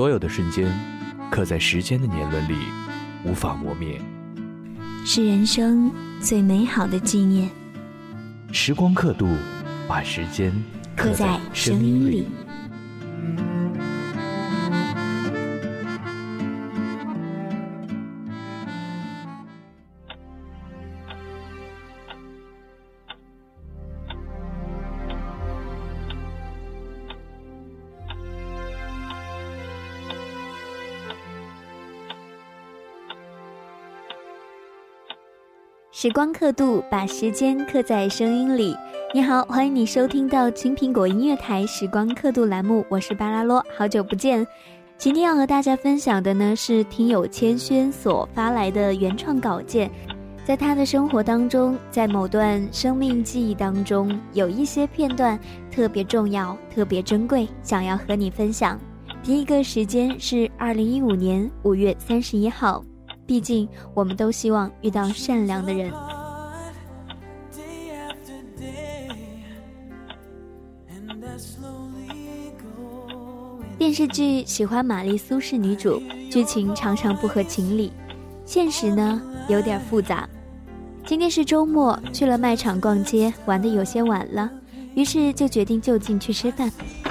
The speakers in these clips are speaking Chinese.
所有的瞬间，刻在时间的年轮里，无法磨灭，是人生最美好的纪念。时光刻度，把时间刻在声音里。时光刻度，把时间刻在声音里。你好，欢迎你收听到青苹果音乐台时光刻度栏目，我是巴拉罗，好久不见。今天要和大家分享的呢是听友千轩所发来的原创稿件，在他的生活当中，在某段生命记忆当中，有一些片段特别重要、特别珍贵，想要和你分享。第一个时间是二零一五年五月三十一号。毕竟，我们都希望遇到善良的人。电视剧喜欢玛丽苏是女主，剧情常常不合情理，现实呢有点复杂。今天是周末，去了卖场逛街，玩的有些晚了，于是就决定就近去吃饭。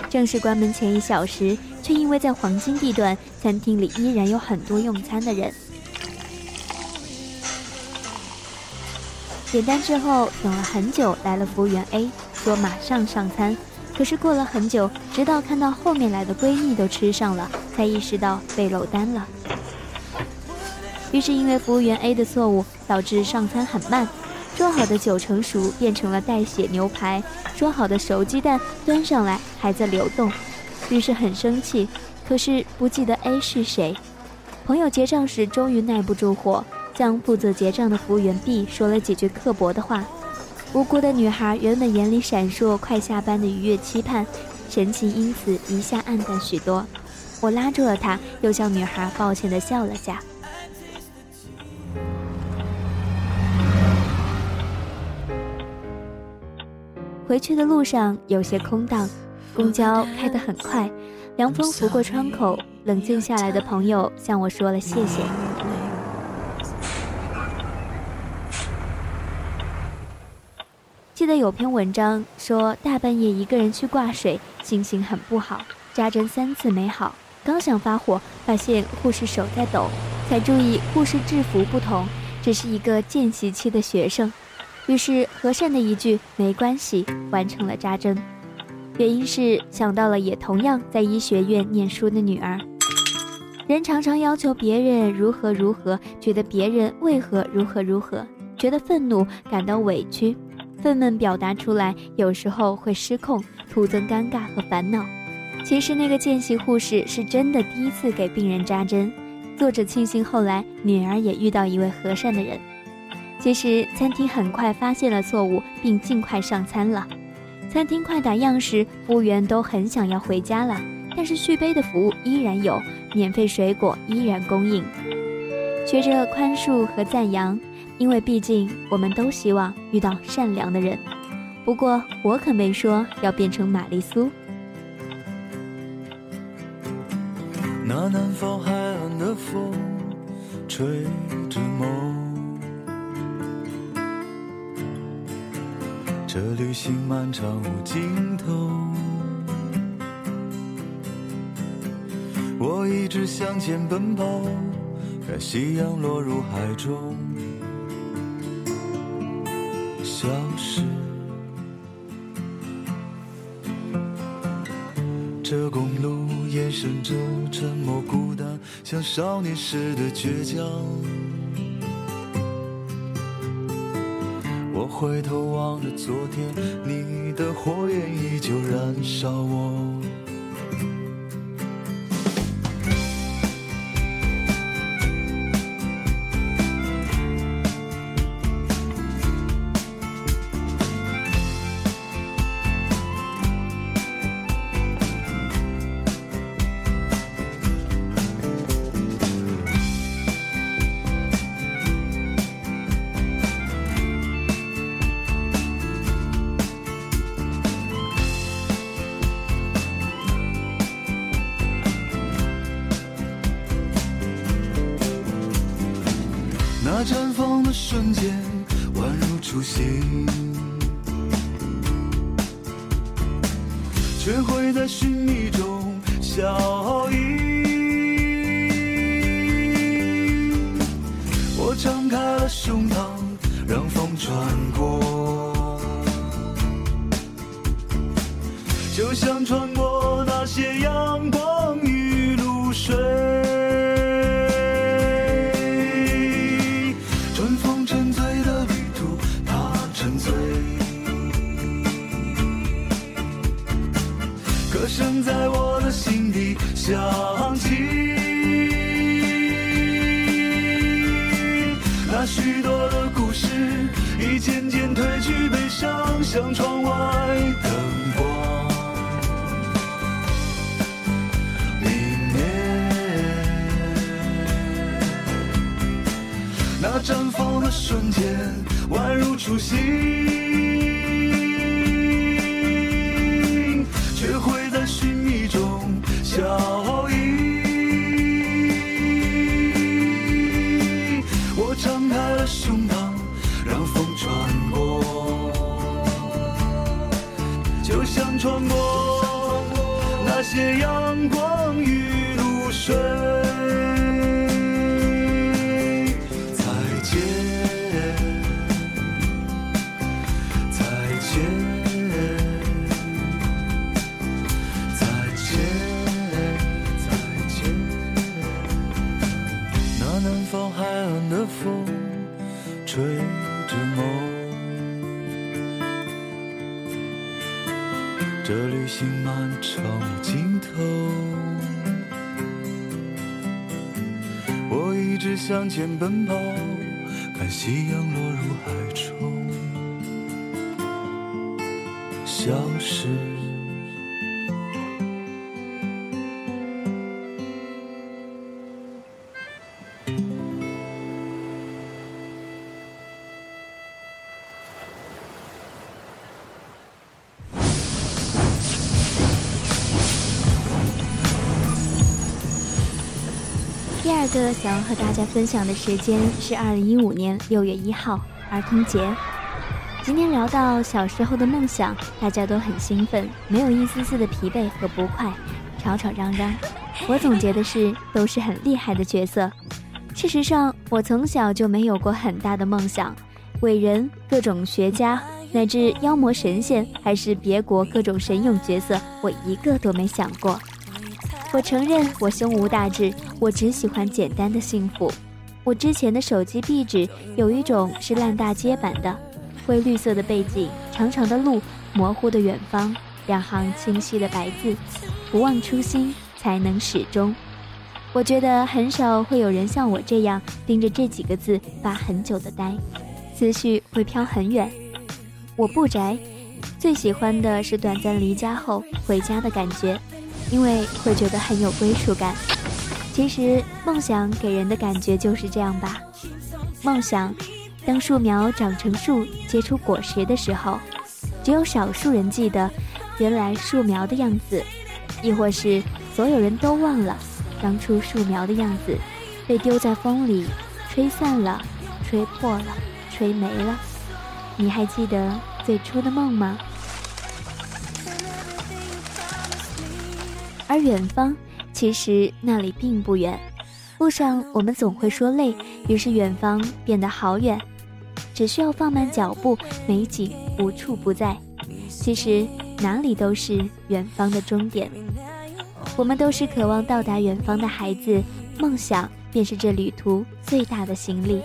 正式关门前一小时，却因为在黄金地段，餐厅里依然有很多用餐的人。点单之后等了很久，来了服务员 A 说马上上餐，可是过了很久，直到看到后面来的闺蜜都吃上了，才意识到被漏单了。于是因为服务员 A 的错误，导致上餐很慢，做好的九成熟变成了带血牛排，做好的熟鸡蛋端上来还在流动，于是很生气，可是不记得 A 是谁。朋友结账时终于耐不住火。向负责结账的服务员 B 说了几句刻薄的话，无辜的女孩原本眼里闪烁快下班的愉悦期盼，神情因此一下暗淡许多。我拉住了她，又向女孩抱歉地笑了下。回去的路上有些空荡，公交开得很快，凉风拂过窗口，冷静下来的朋友向我说了谢谢。得有篇文章说，大半夜一个人去挂水，心情很不好。扎针三次没好，刚想发火，发现护士手在抖，才注意护士制服不同，只是一个见习期的学生。于是和善的一句“没关系”，完成了扎针。原因是想到了也同样在医学院念书的女儿。人常常要求别人如何如何，觉得别人为何如何如何，觉得愤怒，感到委屈。愤懑表达出来，有时候会失控，徒增尴尬和烦恼。其实那个见习护士是真的第一次给病人扎针。作者庆幸后来女儿也遇到一位和善的人。其实餐厅很快发现了错误，并尽快上餐了。餐厅快打烊时，服务员都很想要回家了，但是续杯的服务依然有，免费水果依然供应。学着宽恕和赞扬。因为毕竟我们都希望遇到善良的人，不过我可没说要变成玛丽苏。那南方海岸的风吹着梦，这旅行漫长无尽头，我一直向前奔跑，看夕阳落入海中，消失。这公路延伸着沉默孤单，像少年时的倔强。我回头望着昨天，你的火焰依旧燃烧我。却会在寻觅中消隐。我张开了胸膛，让风穿过，就像穿过那些阳光与露水。那许多的故事，已渐渐褪去悲伤，像窗外灯光明灭。那绽放的瞬间，宛如初心，些阳光雨露水。二个想要和大家分享的时间是二零一五年六月一号儿童节。今天聊到小时候的梦想，大家都很兴奋，没有一丝丝的疲惫和不快，吵吵嚷嚷。我总结的是，都是很厉害的角色。事实上，我从小就没有过很大的梦想，伟人、各种学家，乃至妖魔神仙，还是别国各种神勇角色，我一个都没想过。我承认我胸无大志，我只喜欢简单的幸福。我之前的手机壁纸有一种是烂大街版的，灰绿色的背景，长长的路，模糊的远方，两行清晰的白字：不忘初心，才能始终。我觉得很少会有人像我这样盯着这几个字发很久的呆，思绪会飘很远。我不宅，最喜欢的是短暂离家后回家的感觉。因为会觉得很有归属感。其实梦想给人的感觉就是这样吧。梦想，当树苗长成树、结出果实的时候，只有少数人记得原来树苗的样子，亦或是所有人都忘了当初树苗的样子，被丢在风里，吹散了，吹破了，吹没了。你还记得最初的梦吗？而远方，其实那里并不远。路上我们总会说累，于是远方变得好远。只需要放慢脚步，美景无处不在。其实哪里都是远方的终点。我们都是渴望到达远方的孩子，梦想便是这旅途最大的行李。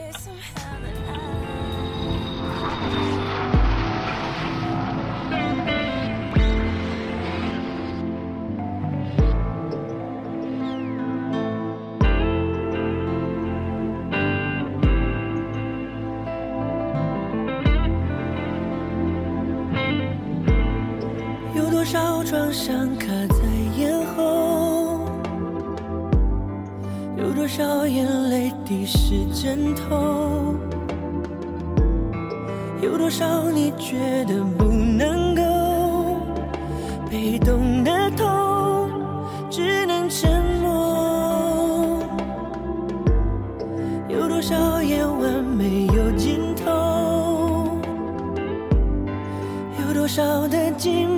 枕头，有多少你觉得不能够？被动的痛，只能沉默。有多少夜晚没有尽头？有多少的寂寞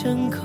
成空。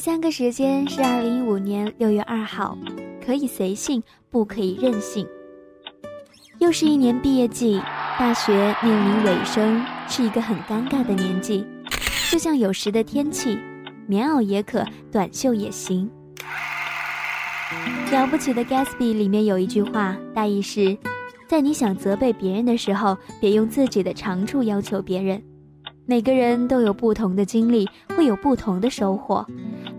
三个时间是二零一五年六月二号，可以随性，不可以任性。又是一年毕业季，大学面临尾声，是一个很尴尬的年纪。就像有时的天气，棉袄也可，短袖也行。了不起的 Gatsby 里面有一句话，大意是：在你想责备别人的时候，别用自己的长处要求别人。每个人都有不同的经历，会有不同的收获。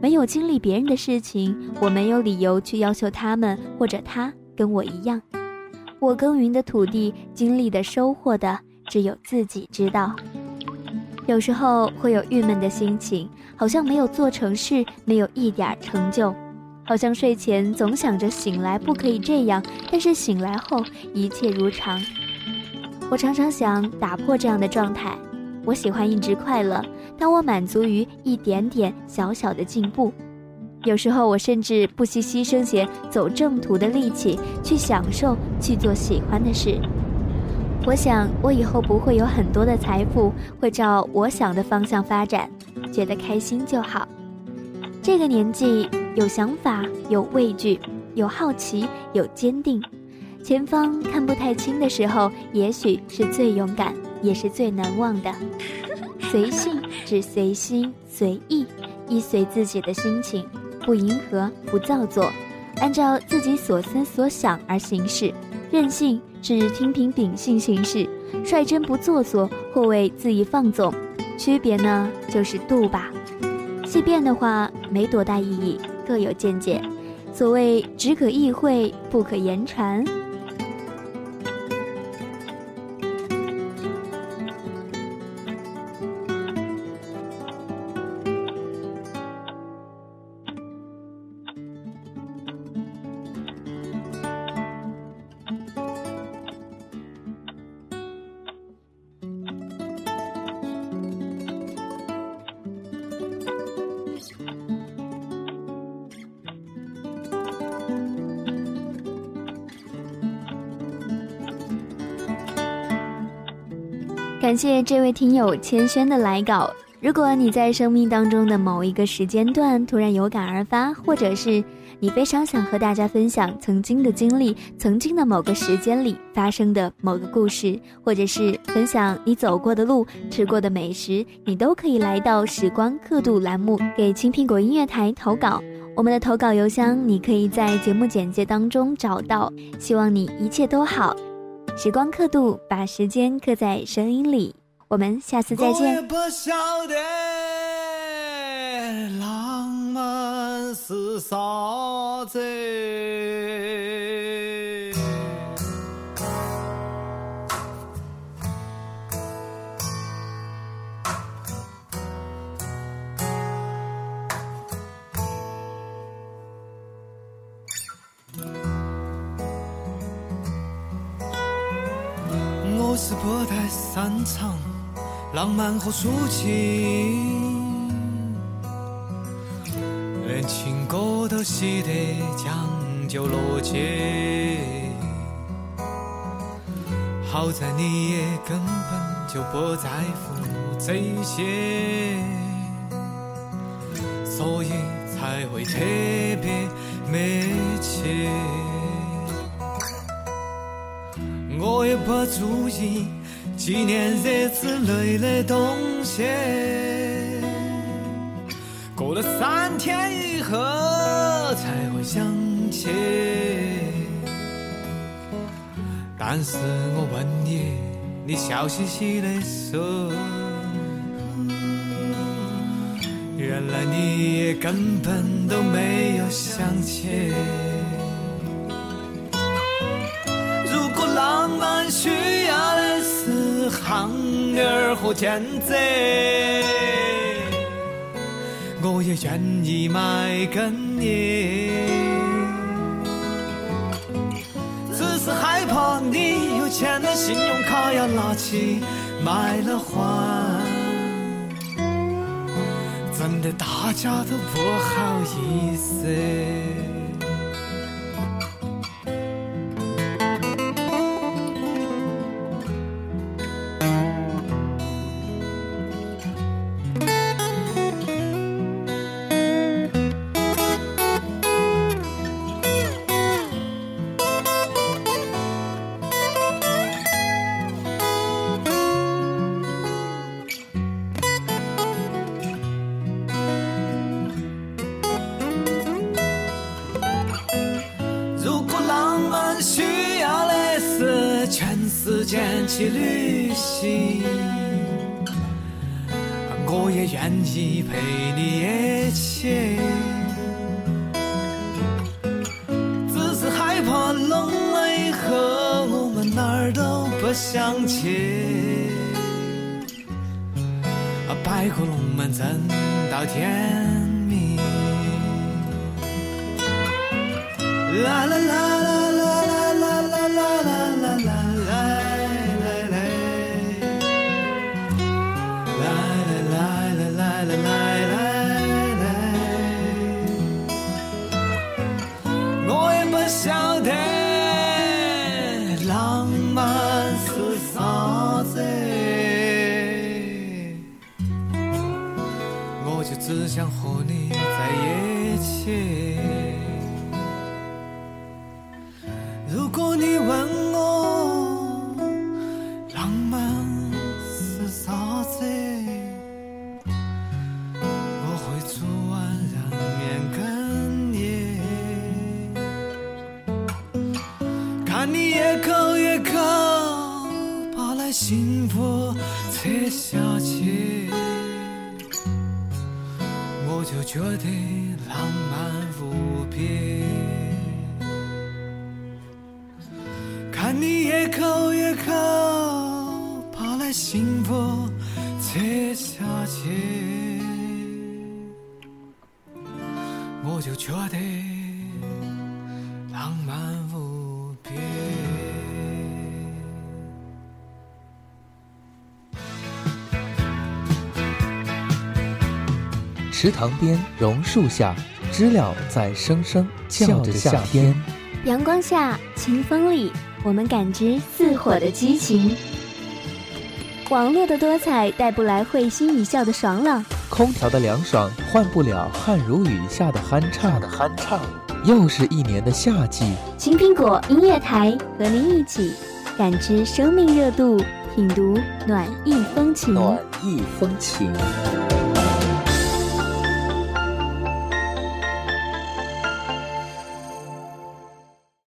没有经历别人的事情，我没有理由去要求他们或者他跟我一样。我耕耘的土地，经历的、收获的，只有自己知道。有时候会有郁闷的心情，好像没有做成事，没有一点成就，好像睡前总想着醒来不可以这样，但是醒来后一切如常。我常常想打破这样的状态。我喜欢一直快乐，当我满足于一点点小小的进步。有时候我甚至不惜牺牲些走正途的力气，去享受，去做喜欢的事。我想，我以后不会有很多的财富，会照我想的方向发展，觉得开心就好。这个年纪，有想法，有畏惧，有好奇，有坚定。前方看不太清的时候，也许是最勇敢，也是最难忘的。随性，只随心，随意，依随自己的心情。不迎合，不造作，按照自己所思所想而行事；任性指听凭秉性行事，率真不做作或为恣意放纵。区别呢，就是度吧。细变的话，没多大意义，各有见解。所谓只可意会，不可言传。感谢这位听友千轩的来稿。如果你在生命当中的某一个时间段突然有感而发，或者是你非常想和大家分享曾经的经历，曾经的某个时间里发生的某个故事，或者是分享你走过的路、吃过的美食，你都可以来到时光刻度栏目给青苹果音乐台投稿。我们的投稿邮箱你可以在节目简介当中找到。希望你一切都好。时光刻度，把时间刻在声音里。我们下次再见。浪漫是啥子。散场浪漫和抒情，连情歌都写得讲究逻辑。好在你也根本就不在乎这些，所以才会特别美气。我也不注意纪念日之类的东西，过了三天以后才会想起。但是我问你，你笑嘻嘻的说，原来你也根本都没有想起。和坚持，我也愿意买给你，只是害怕你有钱的信用卡要拿起买了还，真的大家都不好意思。去旅行，我也愿意陪你一起，只是害怕冷了以后我们。哪儿都不想去。白骨龙门阵到天明。啦啦啦看你一口一口把那幸福吃下去。我就觉得浪漫无边，池塘边，榕树下，知了在声声叫着夏天。阳光下，清风里，我们感知似火的激情。网络的多彩带不来会心一笑的爽朗，空调的凉爽换不了汗如雨下的酣畅。的酣畅，又是一年的夏季。青苹果音乐台和您一起感知生命热度，品读暖意风情。暖意风情。